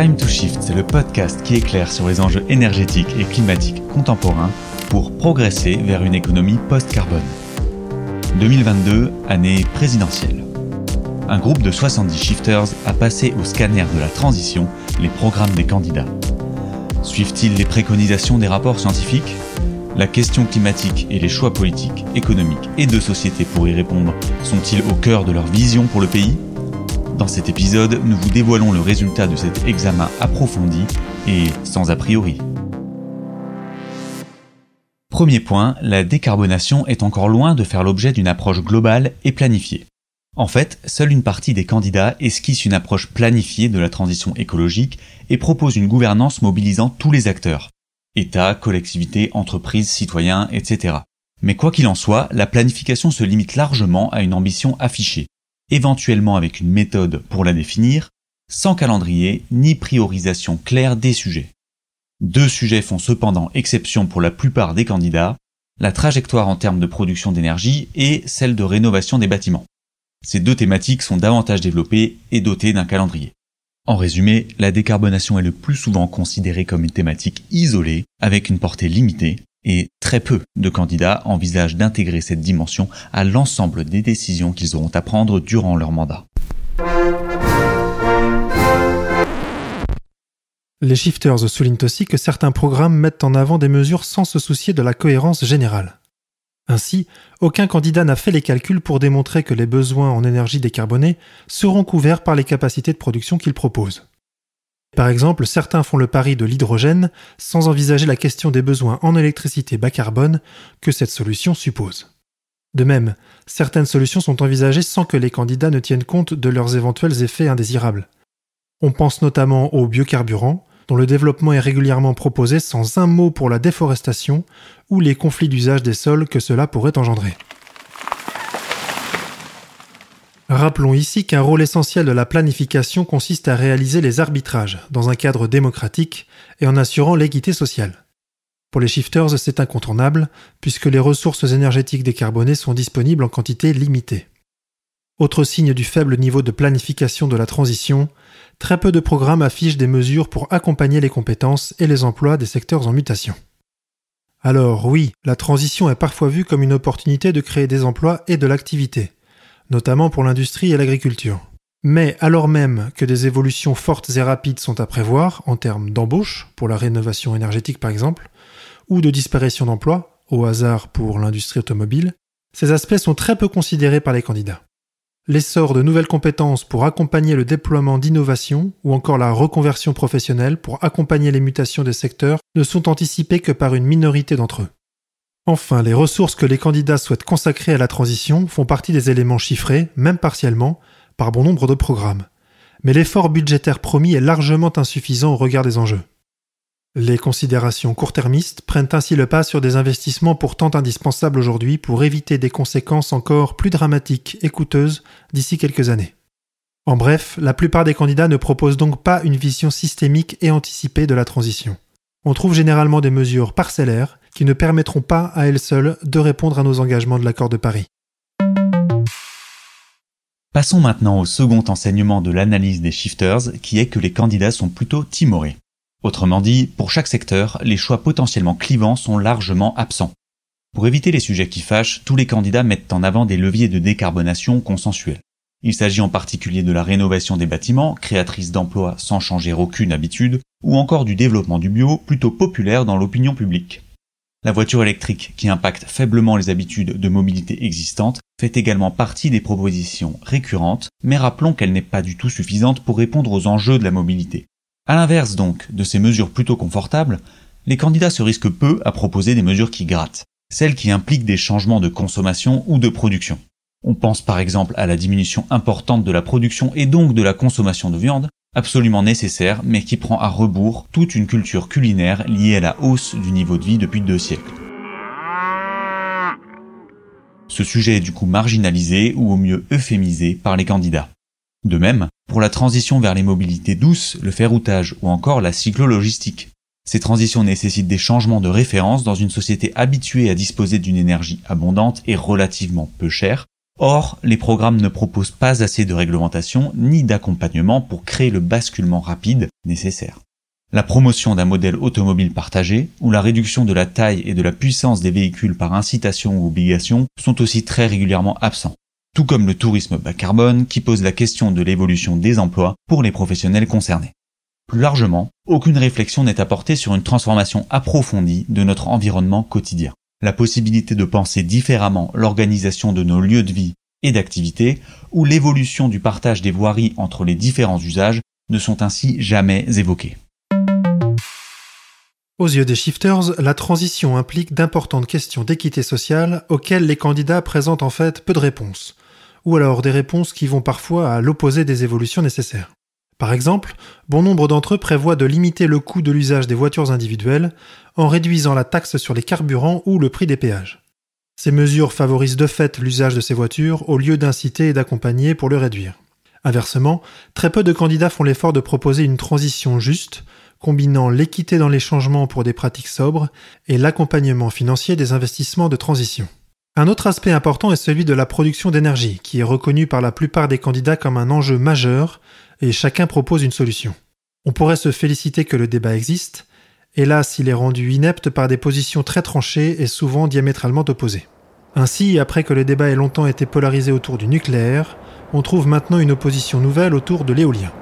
Time to Shift, c'est le podcast qui éclaire sur les enjeux énergétiques et climatiques contemporains pour progresser vers une économie post-carbone. 2022, année présidentielle. Un groupe de 70 shifters a passé au scanner de la transition les programmes des candidats. Suivent-ils les préconisations des rapports scientifiques? La question climatique et les choix politiques, économiques et de société pour y répondre sont-ils au cœur de leur vision pour le pays? Dans cet épisode, nous vous dévoilons le résultat de cet examen approfondi et sans a priori. Premier point, la décarbonation est encore loin de faire l'objet d'une approche globale et planifiée. En fait, seule une partie des candidats esquisse une approche planifiée de la transition écologique et propose une gouvernance mobilisant tous les acteurs. États, collectivités, entreprises, citoyens, etc. Mais quoi qu'il en soit, la planification se limite largement à une ambition affichée éventuellement avec une méthode pour la définir, sans calendrier ni priorisation claire des sujets. Deux sujets font cependant exception pour la plupart des candidats, la trajectoire en termes de production d'énergie et celle de rénovation des bâtiments. Ces deux thématiques sont davantage développées et dotées d'un calendrier. En résumé, la décarbonation est le plus souvent considérée comme une thématique isolée, avec une portée limitée, et très peu de candidats envisagent d'intégrer cette dimension à l'ensemble des décisions qu'ils auront à prendre durant leur mandat. Les shifters soulignent aussi que certains programmes mettent en avant des mesures sans se soucier de la cohérence générale. Ainsi, aucun candidat n'a fait les calculs pour démontrer que les besoins en énergie décarbonée seront couverts par les capacités de production qu'ils proposent. Par exemple, certains font le pari de l'hydrogène sans envisager la question des besoins en électricité bas carbone que cette solution suppose. De même, certaines solutions sont envisagées sans que les candidats ne tiennent compte de leurs éventuels effets indésirables. On pense notamment aux biocarburants, dont le développement est régulièrement proposé sans un mot pour la déforestation ou les conflits d'usage des sols que cela pourrait engendrer. Rappelons ici qu'un rôle essentiel de la planification consiste à réaliser les arbitrages dans un cadre démocratique et en assurant l'équité sociale. Pour les shifters, c'est incontournable, puisque les ressources énergétiques décarbonées sont disponibles en quantité limitée. Autre signe du faible niveau de planification de la transition, très peu de programmes affichent des mesures pour accompagner les compétences et les emplois des secteurs en mutation. Alors oui, la transition est parfois vue comme une opportunité de créer des emplois et de l'activité notamment pour l'industrie et l'agriculture. Mais alors même que des évolutions fortes et rapides sont à prévoir en termes d'embauche, pour la rénovation énergétique par exemple, ou de disparition d'emplois, au hasard pour l'industrie automobile, ces aspects sont très peu considérés par les candidats. L'essor de nouvelles compétences pour accompagner le déploiement d'innovations ou encore la reconversion professionnelle pour accompagner les mutations des secteurs ne sont anticipés que par une minorité d'entre eux. Enfin, les ressources que les candidats souhaitent consacrer à la transition font partie des éléments chiffrés, même partiellement, par bon nombre de programmes. Mais l'effort budgétaire promis est largement insuffisant au regard des enjeux. Les considérations court-termistes prennent ainsi le pas sur des investissements pourtant indispensables aujourd'hui pour éviter des conséquences encore plus dramatiques et coûteuses d'ici quelques années. En bref, la plupart des candidats ne proposent donc pas une vision systémique et anticipée de la transition. On trouve généralement des mesures parcellaires qui ne permettront pas à elles seules de répondre à nos engagements de l'accord de Paris. Passons maintenant au second enseignement de l'analyse des shifters, qui est que les candidats sont plutôt timorés. Autrement dit, pour chaque secteur, les choix potentiellement clivants sont largement absents. Pour éviter les sujets qui fâchent, tous les candidats mettent en avant des leviers de décarbonation consensuels. Il s'agit en particulier de la rénovation des bâtiments, créatrice d'emplois sans changer aucune habitude, ou encore du développement du bio, plutôt populaire dans l'opinion publique. La voiture électrique, qui impacte faiblement les habitudes de mobilité existantes, fait également partie des propositions récurrentes, mais rappelons qu'elle n'est pas du tout suffisante pour répondre aux enjeux de la mobilité. À l'inverse donc de ces mesures plutôt confortables, les candidats se risquent peu à proposer des mesures qui grattent, celles qui impliquent des changements de consommation ou de production. On pense par exemple à la diminution importante de la production et donc de la consommation de viande, absolument nécessaire, mais qui prend à rebours toute une culture culinaire liée à la hausse du niveau de vie depuis deux siècles. Ce sujet est du coup marginalisé ou au mieux euphémisé par les candidats. De même, pour la transition vers les mobilités douces, le ferroutage ou encore la cyclo-logistique. Ces transitions nécessitent des changements de référence dans une société habituée à disposer d'une énergie abondante et relativement peu chère, Or, les programmes ne proposent pas assez de réglementation ni d'accompagnement pour créer le basculement rapide nécessaire. La promotion d'un modèle automobile partagé ou la réduction de la taille et de la puissance des véhicules par incitation ou obligation sont aussi très régulièrement absents. Tout comme le tourisme bas carbone qui pose la question de l'évolution des emplois pour les professionnels concernés. Plus largement, aucune réflexion n'est apportée sur une transformation approfondie de notre environnement quotidien. La possibilité de penser différemment l'organisation de nos lieux de vie et d'activité ou l'évolution du partage des voiries entre les différents usages ne sont ainsi jamais évoqués. Aux yeux des shifters, la transition implique d'importantes questions d'équité sociale auxquelles les candidats présentent en fait peu de réponses, ou alors des réponses qui vont parfois à l'opposé des évolutions nécessaires. Par exemple, bon nombre d'entre eux prévoient de limiter le coût de l'usage des voitures individuelles en réduisant la taxe sur les carburants ou le prix des péages. Ces mesures favorisent de fait l'usage de ces voitures au lieu d'inciter et d'accompagner pour le réduire. Inversement, très peu de candidats font l'effort de proposer une transition juste, combinant l'équité dans les changements pour des pratiques sobres et l'accompagnement financier des investissements de transition. Un autre aspect important est celui de la production d'énergie, qui est reconnu par la plupart des candidats comme un enjeu majeur, et chacun propose une solution. On pourrait se féliciter que le débat existe, hélas il est rendu inepte par des positions très tranchées et souvent diamétralement opposées. Ainsi, après que le débat ait longtemps été polarisé autour du nucléaire, on trouve maintenant une opposition nouvelle autour de l'éolien.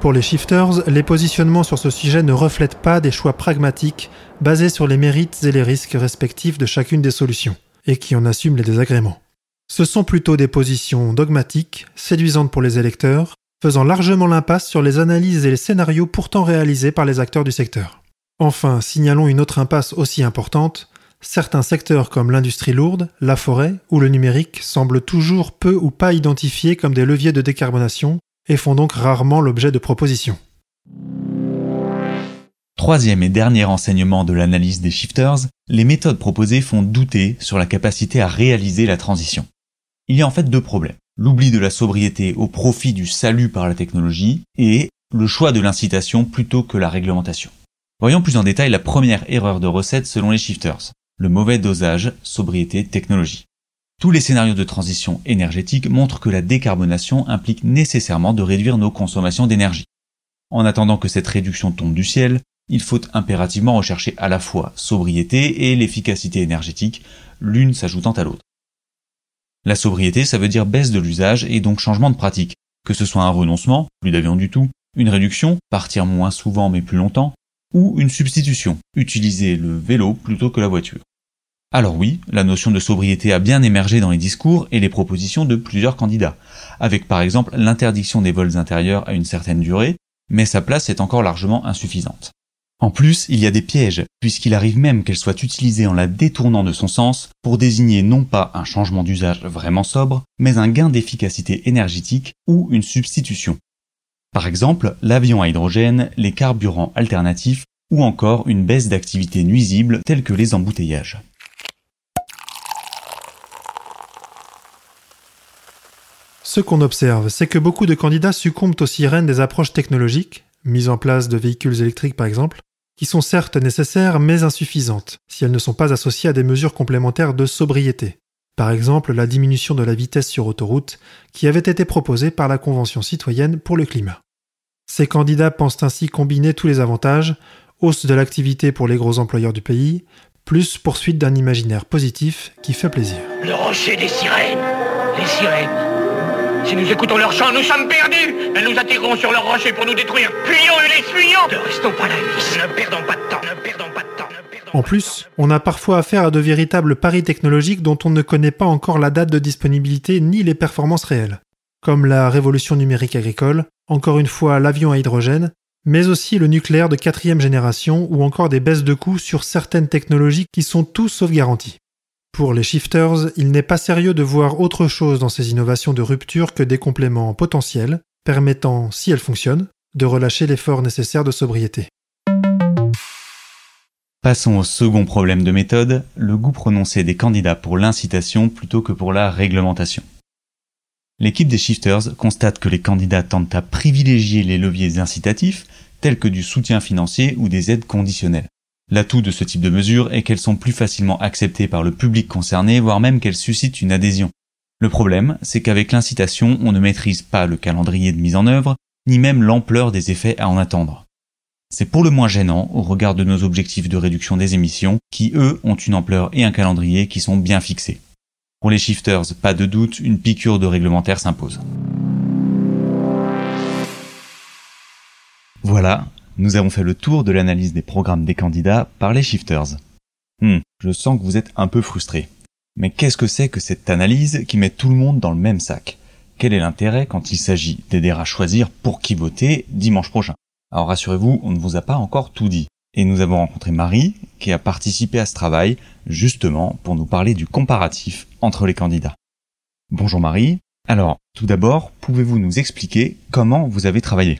Pour les shifters, les positionnements sur ce sujet ne reflètent pas des choix pragmatiques basés sur les mérites et les risques respectifs de chacune des solutions, et qui en assument les désagréments. Ce sont plutôt des positions dogmatiques, séduisantes pour les électeurs, faisant largement l'impasse sur les analyses et les scénarios pourtant réalisés par les acteurs du secteur. Enfin, signalons une autre impasse aussi importante, certains secteurs comme l'industrie lourde, la forêt ou le numérique semblent toujours peu ou pas identifiés comme des leviers de décarbonation et font donc rarement l'objet de propositions. Troisième et dernier enseignement de l'analyse des shifters, les méthodes proposées font douter sur la capacité à réaliser la transition. Il y a en fait deux problèmes. L'oubli de la sobriété au profit du salut par la technologie et le choix de l'incitation plutôt que la réglementation. Voyons plus en détail la première erreur de recette selon les shifters, le mauvais dosage sobriété-technologie. Tous les scénarios de transition énergétique montrent que la décarbonation implique nécessairement de réduire nos consommations d'énergie. En attendant que cette réduction tombe du ciel, il faut impérativement rechercher à la fois sobriété et l'efficacité énergétique, l'une s'ajoutant à l'autre. La sobriété, ça veut dire baisse de l'usage et donc changement de pratique, que ce soit un renoncement, plus d'avion du tout, une réduction, partir moins souvent mais plus longtemps, ou une substitution, utiliser le vélo plutôt que la voiture. Alors oui, la notion de sobriété a bien émergé dans les discours et les propositions de plusieurs candidats, avec par exemple l'interdiction des vols intérieurs à une certaine durée, mais sa place est encore largement insuffisante. En plus, il y a des pièges, puisqu'il arrive même qu'elle soit utilisée en la détournant de son sens pour désigner non pas un changement d'usage vraiment sobre, mais un gain d'efficacité énergétique ou une substitution. Par exemple, l'avion à hydrogène, les carburants alternatifs ou encore une baisse d'activité nuisible telle que les embouteillages. Ce qu'on observe, c'est que beaucoup de candidats succombent aux sirènes des approches technologiques, mise en place de véhicules électriques par exemple, qui sont certes nécessaires mais insuffisantes, si elles ne sont pas associées à des mesures complémentaires de sobriété. Par exemple, la diminution de la vitesse sur autoroute, qui avait été proposée par la Convention citoyenne pour le climat. Ces candidats pensent ainsi combiner tous les avantages, hausse de l'activité pour les gros employeurs du pays, plus poursuite d'un imaginaire positif qui fait plaisir. Le rocher des sirènes Les sirènes si nous écoutons leur chant, nous sommes perdus. Elles nous attireront sur leur rocher pour nous détruire. Fuyons, les fuyons. Ne restons pas là, Ne perdons pas de temps, ne perdons pas de temps, En plus, on a parfois affaire à de véritables paris technologiques dont on ne connaît pas encore la date de disponibilité ni les performances réelles. Comme la révolution numérique agricole, encore une fois l'avion à hydrogène, mais aussi le nucléaire de quatrième génération ou encore des baisses de coûts sur certaines technologies qui sont tous sauf garanties. Pour les shifters, il n'est pas sérieux de voir autre chose dans ces innovations de rupture que des compléments potentiels, permettant, si elles fonctionnent, de relâcher l'effort nécessaire de sobriété. Passons au second problème de méthode, le goût prononcé des candidats pour l'incitation plutôt que pour la réglementation. L'équipe des shifters constate que les candidats tentent à privilégier les leviers incitatifs, tels que du soutien financier ou des aides conditionnelles. L'atout de ce type de mesures est qu'elles sont plus facilement acceptées par le public concerné, voire même qu'elles suscitent une adhésion. Le problème, c'est qu'avec l'incitation, on ne maîtrise pas le calendrier de mise en œuvre, ni même l'ampleur des effets à en attendre. C'est pour le moins gênant au regard de nos objectifs de réduction des émissions, qui eux ont une ampleur et un calendrier qui sont bien fixés. Pour les shifters, pas de doute, une piqûre de réglementaire s'impose. Voilà, nous avons fait le tour de l'analyse des programmes des candidats par les shifters. Hmm, je sens que vous êtes un peu frustré. Mais qu'est-ce que c'est que cette analyse qui met tout le monde dans le même sac? Quel est l'intérêt quand il s'agit d'aider à choisir pour qui voter dimanche prochain? Alors rassurez-vous, on ne vous a pas encore tout dit. Et nous avons rencontré Marie, qui a participé à ce travail, justement pour nous parler du comparatif entre les candidats. Bonjour Marie. Alors, tout d'abord, pouvez-vous nous expliquer comment vous avez travaillé?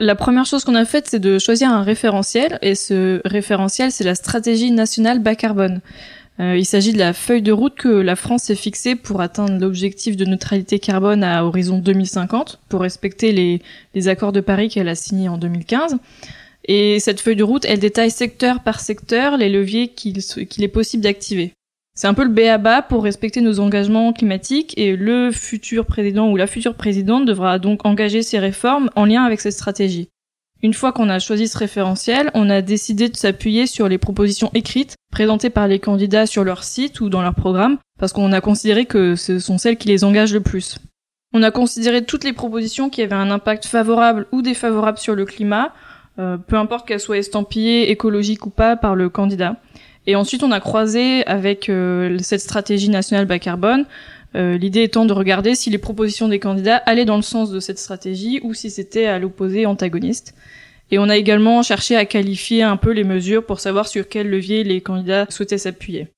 La première chose qu'on a faite, c'est de choisir un référentiel, et ce référentiel, c'est la stratégie nationale bas carbone. Euh, il s'agit de la feuille de route que la France s'est fixée pour atteindre l'objectif de neutralité carbone à horizon 2050, pour respecter les, les accords de Paris qu'elle a signés en 2015. Et cette feuille de route, elle détaille secteur par secteur les leviers qu'il est possible d'activer. C'est un peu le béaba pour respecter nos engagements climatiques et le futur président ou la future présidente devra donc engager ces réformes en lien avec cette stratégie. Une fois qu'on a choisi ce référentiel, on a décidé de s'appuyer sur les propositions écrites présentées par les candidats sur leur site ou dans leur programme, parce qu'on a considéré que ce sont celles qui les engagent le plus. On a considéré toutes les propositions qui avaient un impact favorable ou défavorable sur le climat, euh, peu importe qu'elles soient estampillées écologiques ou pas par le candidat. Et ensuite, on a croisé avec euh, cette stratégie nationale bas carbone, euh, l'idée étant de regarder si les propositions des candidats allaient dans le sens de cette stratégie ou si c'était à l'opposé antagoniste. Et on a également cherché à qualifier un peu les mesures pour savoir sur quel levier les candidats souhaitaient s'appuyer.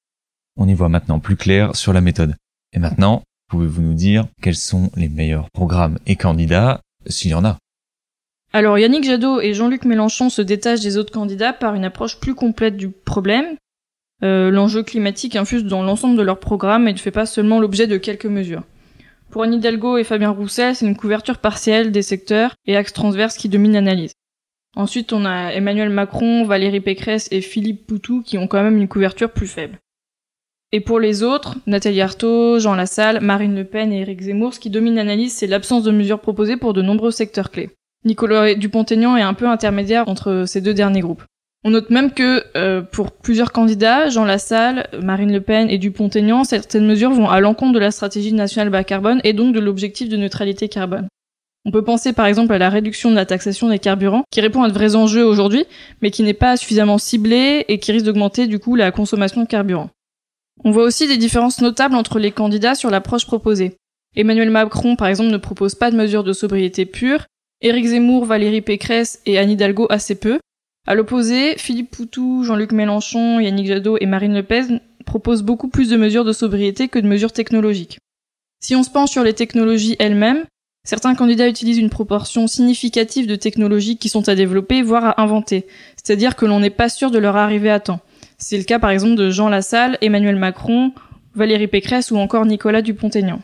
On y voit maintenant plus clair sur la méthode. Et maintenant, pouvez-vous nous dire quels sont les meilleurs programmes et candidats, s'il y en a? Alors Yannick Jadot et Jean-Luc Mélenchon se détachent des autres candidats par une approche plus complète du problème, euh, l'enjeu climatique infuse dans l'ensemble de leur programme et ne fait pas seulement l'objet de quelques mesures. Pour Anne Hidalgo et Fabien Roussel, c'est une couverture partielle des secteurs et axes transverses qui dominent l'analyse. Ensuite, on a Emmanuel Macron, Valérie Pécresse et Philippe Poutou qui ont quand même une couverture plus faible. Et pour les autres, Nathalie Arthaud, Jean Lassalle, Marine Le Pen et Éric Zemmour, ce qui domine l'analyse, c'est l'absence de mesures proposées pour de nombreux secteurs clés. Nicolas Dupont-Aignan est un peu intermédiaire entre ces deux derniers groupes. On note même que euh, pour plusieurs candidats, Jean Lassalle, Marine Le Pen et Dupont-Aignan, certaines mesures vont à l'encontre de la stratégie nationale bas carbone et donc de l'objectif de neutralité carbone. On peut penser par exemple à la réduction de la taxation des carburants, qui répond à de vrais enjeux aujourd'hui, mais qui n'est pas suffisamment ciblée et qui risque d'augmenter du coup la consommation de carburant. On voit aussi des différences notables entre les candidats sur l'approche proposée. Emmanuel Macron, par exemple, ne propose pas de mesures de sobriété pure. Éric Zemmour, Valérie Pécresse et Anne Hidalgo assez peu, à l'opposé, Philippe Poutou, Jean-Luc Mélenchon, Yannick Jadot et Marine Le Pen proposent beaucoup plus de mesures de sobriété que de mesures technologiques. Si on se penche sur les technologies elles-mêmes, certains candidats utilisent une proportion significative de technologies qui sont à développer, voire à inventer. C'est-à-dire que l'on n'est pas sûr de leur arriver à temps. C'est le cas par exemple de Jean Lassalle, Emmanuel Macron, Valérie Pécresse ou encore Nicolas Dupont-Aignan.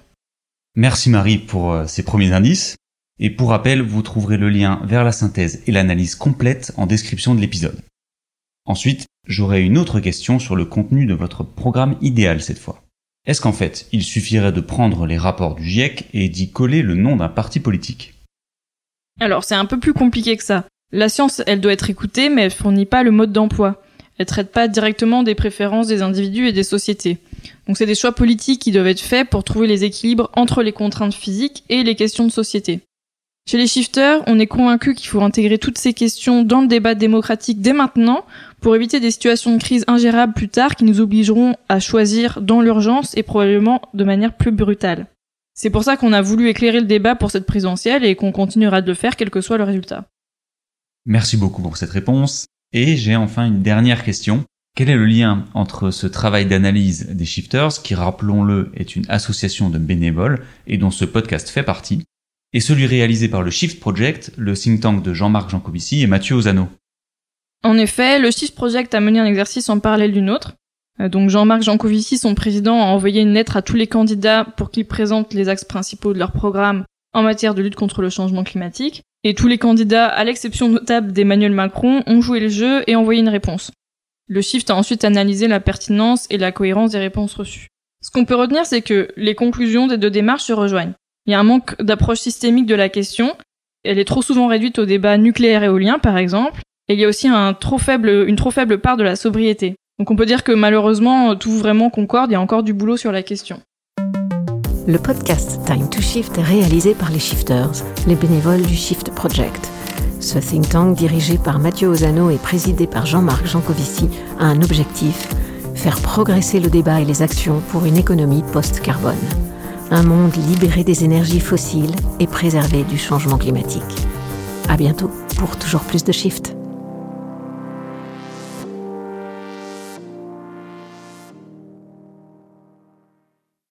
Merci Marie pour euh, ces premiers indices. Et pour rappel, vous trouverez le lien vers la synthèse et l'analyse complète en description de l'épisode. Ensuite, j'aurai une autre question sur le contenu de votre programme idéal cette fois. Est-ce qu'en fait, il suffirait de prendre les rapports du GIEC et d'y coller le nom d'un parti politique? Alors, c'est un peu plus compliqué que ça. La science, elle doit être écoutée, mais elle fournit pas le mode d'emploi. Elle traite pas directement des préférences des individus et des sociétés. Donc c'est des choix politiques qui doivent être faits pour trouver les équilibres entre les contraintes physiques et les questions de société. Chez les shifters, on est convaincu qu'il faut intégrer toutes ces questions dans le débat démocratique dès maintenant pour éviter des situations de crise ingérables plus tard qui nous obligeront à choisir dans l'urgence et probablement de manière plus brutale. C'est pour ça qu'on a voulu éclairer le débat pour cette présidentielle et qu'on continuera de le faire quel que soit le résultat. Merci beaucoup pour cette réponse. Et j'ai enfin une dernière question. Quel est le lien entre ce travail d'analyse des shifters, qui rappelons-le est une association de bénévoles et dont ce podcast fait partie, et celui réalisé par le Shift Project, le think tank de Jean-Marc Jancovici et Mathieu Ozano. En effet, le Shift Project a mené un exercice en parallèle d'une autre. Euh, donc Jean-Marc Jancovici, son président, a envoyé une lettre à tous les candidats pour qu'ils présentent les axes principaux de leur programme en matière de lutte contre le changement climatique. Et tous les candidats, à l'exception notable d'Emmanuel Macron, ont joué le jeu et envoyé une réponse. Le Shift a ensuite analysé la pertinence et la cohérence des réponses reçues. Ce qu'on peut retenir, c'est que les conclusions des deux démarches se rejoignent. Il y a un manque d'approche systémique de la question. Elle est trop souvent réduite au débat nucléaire-éolien, par exemple. Et il y a aussi une trop faible part de la sobriété. Donc on peut dire que malheureusement, tout vraiment concorde, il y a encore du boulot sur la question. Le podcast Time to Shift est réalisé par les Shifters, les bénévoles du Shift Project. Ce think tank dirigé par Mathieu Ozano et présidé par Jean-Marc Jancovici a un objectif faire progresser le débat et les actions pour une économie post-carbone. Un monde libéré des énergies fossiles et préservé du changement climatique. À bientôt pour toujours plus de Shift.